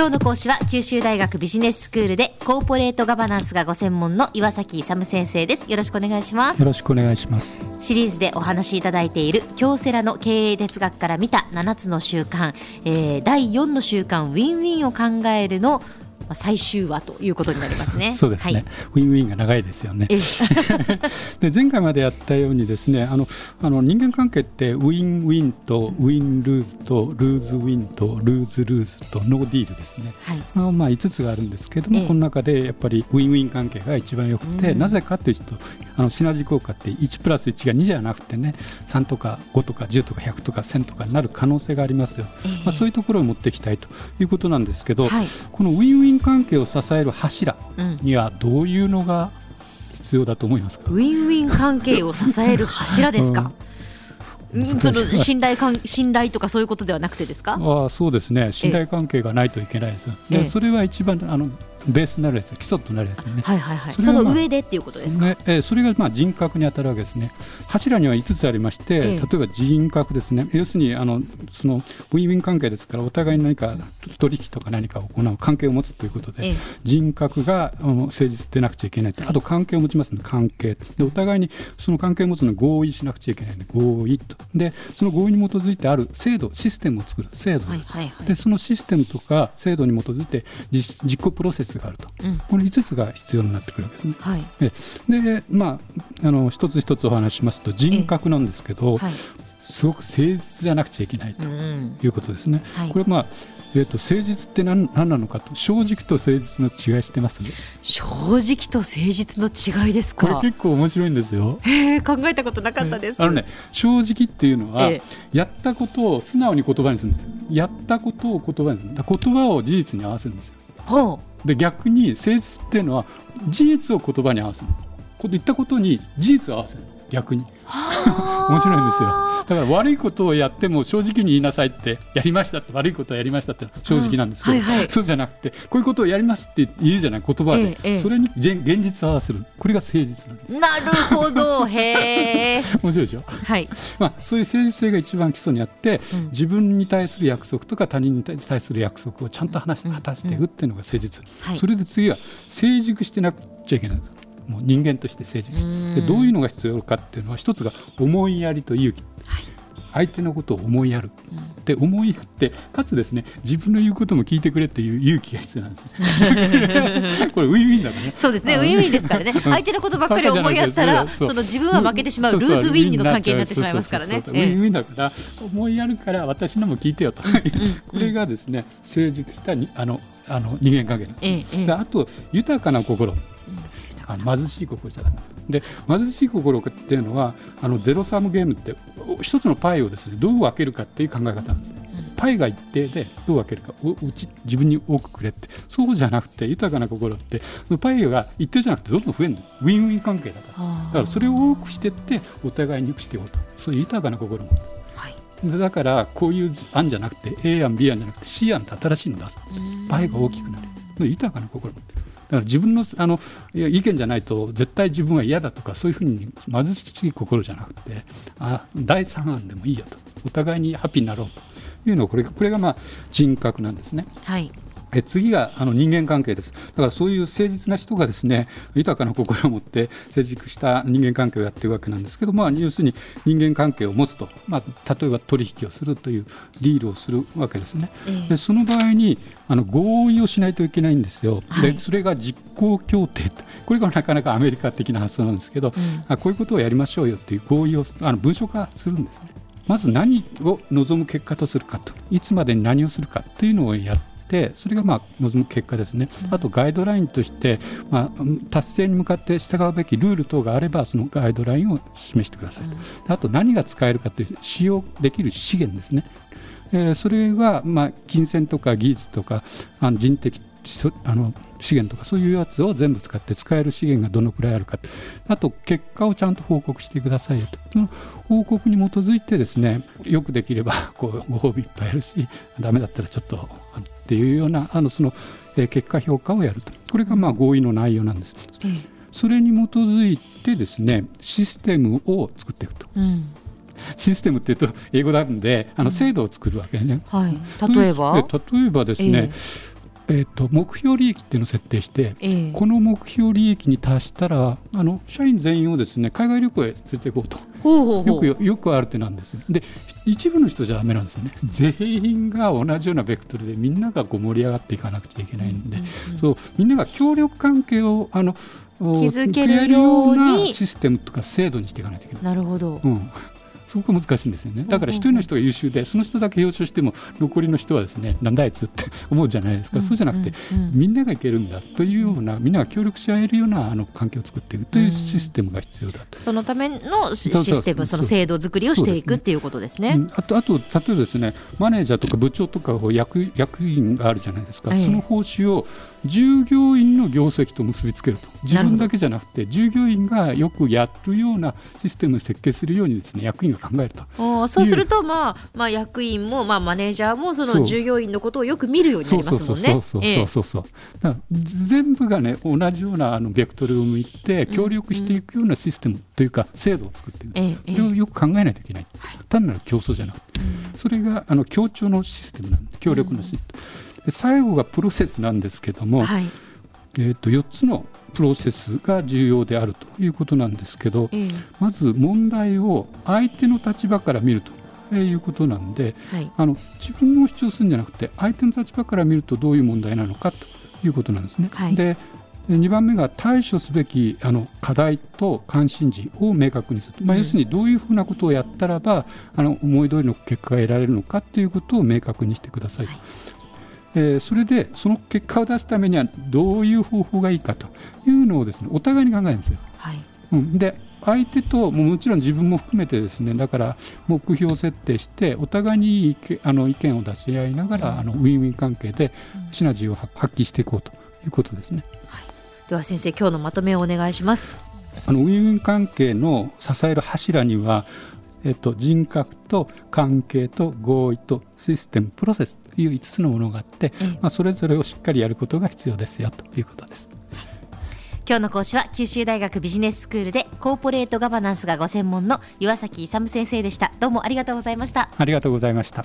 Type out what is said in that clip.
今日の講師は九州大学ビジネススクールでコーポレートガバナンスがご専門の岩崎勇先生です。よろしくお願いします。よろしくお願いします。シリーズでお話しいただいている京セラの経営哲学から見た7つの習慣、えー、第4の習慣ウィンウィンを考えるの最終話ということになりますね。そうですね、はい、ウィンウィンが長いですよね。で前回までやったようにですねあのあの人間関係ってウィンウィンと win-lose と lose-win と lose-lose と no deal ですね、はい、あのまあ5つがあるんですけども、この中でやっぱりウィンウィン関係が一番よくて、なぜかというとあのシナジー効果って1プラス1が2じゃなくてね3とか5とか10とか100とか1000とかになる可能性がありますよ、まあ、そういうところを持っていきたいということなんですけど、はい、このウィンウィン関係を支える柱にはどういうのが必要だと思いますか、うん、ウィンウィン関係を支える柱ですか、うん、その信頼関信頼とかそういうことではなくてですか？あそうですね。信頼関係がないといけないです、でそれは一番あのベースになるやつ基礎となるやつね、はいはいはい、その上でっていうことですか、ねえー、それがまあ人格に当たるわけですね。柱には5つありまして、えー、例えば人格ですね。要するにあのそのウィンウィン関係ですからお互いに何か取引とか何かを行う関係を持つということで、えー、人格があの誠実でなくちゃいけないあと関係を持ちますの関係。でお互いにその関係を持つの合意しなくちゃいけないので合意と。でその合意に基づいてある制度システムを作る制度です、はいはいはい、でそのシステムとか制度に基づいて実実行プロセスがあると、うん。この5つが必要になってくるわけですね。はい、でまああの一つ一つお話しますと人格なんですけど、はい、すごく誠実じゃなくちゃいけないということですね。うんはい、これまあえーと、誠実って何何なのかと正直と誠実の違いしてます？正直と誠実の違いですか？これ結構面白いんですよ。へ考えたことなかったです、あのね正直っていうのは、えー、やったことを素直に言葉にするんです。やったことを言葉にする。言葉を事実に合わせるんですよ。ほうで逆に誠実っていうのは事実を言葉に合わせる。言ったことに事実を合わせる。逆に。面白いんですよ。だから悪いことをやっても正直に言いなさいってやりましたって悪いことをやりましたって正直なんですけど、うん。はいはい、そうじゃなくてこういうことをやりますって言うじゃない言葉で、ええ、それに現実を合わせる。これが誠実なんです。なるほど。へえ。面白いでしょ？はい。まあそういう誠実性が一番基礎にあって、うん、自分に対する約束とか他人に対する約束をちゃんと話果たしていくっていうのが誠実、はい、それで次は成熟してなくちゃいけないんですもう人間として成熟してでどういうのが必要かっていうのは一つが思いやりと勇気、はい、相手のことを思いやる、うん、で思いやってかつですね自分の言うことも聞いてくれっていう勇気が必要なんです これウィンウィンだからね。そうですねウィンウィンですからね。相手のことばっかり思いやったらその自分は負けてしまう。 lose-win の関係になってしまいますからね。ウィンウィンだ。から思いやるから私のも聞いてよと。これがですね成熟したあのあの人間関係ええ、あと豊かな心あの貧しい心じゃなで貧しい心っていうのはあのゼロサムゲームって一つのパイをですねどう分けるかっていう考え方なんですね。パイが一定でどう分けるか。うち自分に多くくれって。そうじゃなくて豊かな心ってそのパイが一定じゃなくてどんどん増えるの。ウィンウィン関係だから。だからそれを多くしてってお互いに良くしていこうと。そういう豊かな心もだからこういう案じゃなくて A 案 B 案じゃなくて C 案って新しいの出す。パイが大きくなる。豊かな心って。だだから自分のあの意見じゃないと絶対自分は嫌だとかそういうふうに貧しい心じゃなくてあ第三案でもいいよとお互いにハッピーになろうというのをこれこれがまあ人格なんですね。はいえ次があの人間関係です。だからそういう誠実な人がですね豊かな心を持って成熟した人間関係をやっているわけなんですけど、まあ、要するに人間関係を持つと、まあ、例えば取引をするというディールをするわけですね。でその場合にあの合意をしないといけないんですよ。でそれが実行協定これがなかなかアメリカ的な発想なんですけど、うん、あこういうことをやりましょうよっていう合意をあの文書化するんですね。まず何を望む結果とするかといつまでに何をするかというのをやっててそれがまあ望む結果ですね、あとガイドラインとして、まあ、達成に向かって従うべきルール等があればそのガイドラインを示してください。と、あと何が使えるかという使用できる資源ですね、えー、それはまあ金銭とか技術とかあの人的あの資源とかそういうやつを全部使って使える資源がどのくらいあるか。あと結果をちゃんと報告してくださいよと。その報告に基づいてですねよくできればこうご褒美いっぱいあるしダメだったらちょっとっていうようなあのその、え結果評価をやると。これがまあ合意の内容なんです。それに基づいてですねシステムを作っていくと。うん。システムっていうと英語なんであの制度を作るわけね。はい、例えば？例えばですね、えーと、目標利益っていうのを設定して、えー、この目標利益に達したらあの社員全員をですね海外旅行へ連れて行こうとほうほうよくよくある手なんですで一部の人じゃだめなんですよね。全員が同じようなベクトルでみんながこう盛り上がっていかなくちゃいけないんで、うんうん、そうみんなが協力関係をあの築けるように。システムとか制度にしていかないといけないなるほど、うんすごく難しいんですよね。だから一人の人が優秀でその人だけ表彰しても残りの人はですねなんだあいつって思うじゃないですか、そうじゃなくて、みんながいけるんだというようなみんなが協力し合えるようなあの環境を作っていくというシステムが必要だと、そのためのシステムその制度作りをしていくっていうことですね、あとあと例えばですねマネージャーとか部長とか役役員があるじゃないですか、その報酬を従業員の業績と結びつけると自分だけじゃなくて従業員がよくやるようなシステムを設計するようにですね役員が考えるとそうすると、まあまあ、役員も、まあ、マネージャーもその従業員のことをよく見るようになりますもんね。そうそうそう全部がね同じようなあのベクトルを向いて協力していくようなシステムというか制度を作っていく、ええ、それをよく考えないといけない、単なる競争じゃなくて、それがあの協調のシステムなんで協力のシステム。で最後がプロセスなんですけども、はい、えー、と4つのプロセスが重要であるということなんですけど、まず問題を相手の立場から見るということなんで、はい、あの自分を主張するんじゃなくて相手の立場から見るとどういう問題なのかということなんですね。はい、で2番目が対処すべきあの課題と関心事を明確にする、まあ、要するにどういうふうなことをやったらばあの思い通りの結果が得られるのかということを明確にしてください。はいえー、それでその結果を出すためにはどういう方法がいいかというのをですねお互いに考えるんですよ。はいうん、で相手とももちろん自分も含めてですねだから目標設定してお互いにあの意見を出し合いながら、うん、あのウィンウィン関係でシナジーを発揮していこうということですね。はい、では先生今日のまとめをお願いします。あのウィンウィン関係の支える柱にはえっと、人格と関係と合意とシステムプロセスという5つのものがあって、まあ、それぞれをしっかりやることが必要ですよということです。今日の講師は九州大学ビジネススクールでコーポレートガバナンスがご専門の岩崎勇先生でした。どうもありがとうございました。ありがとうございました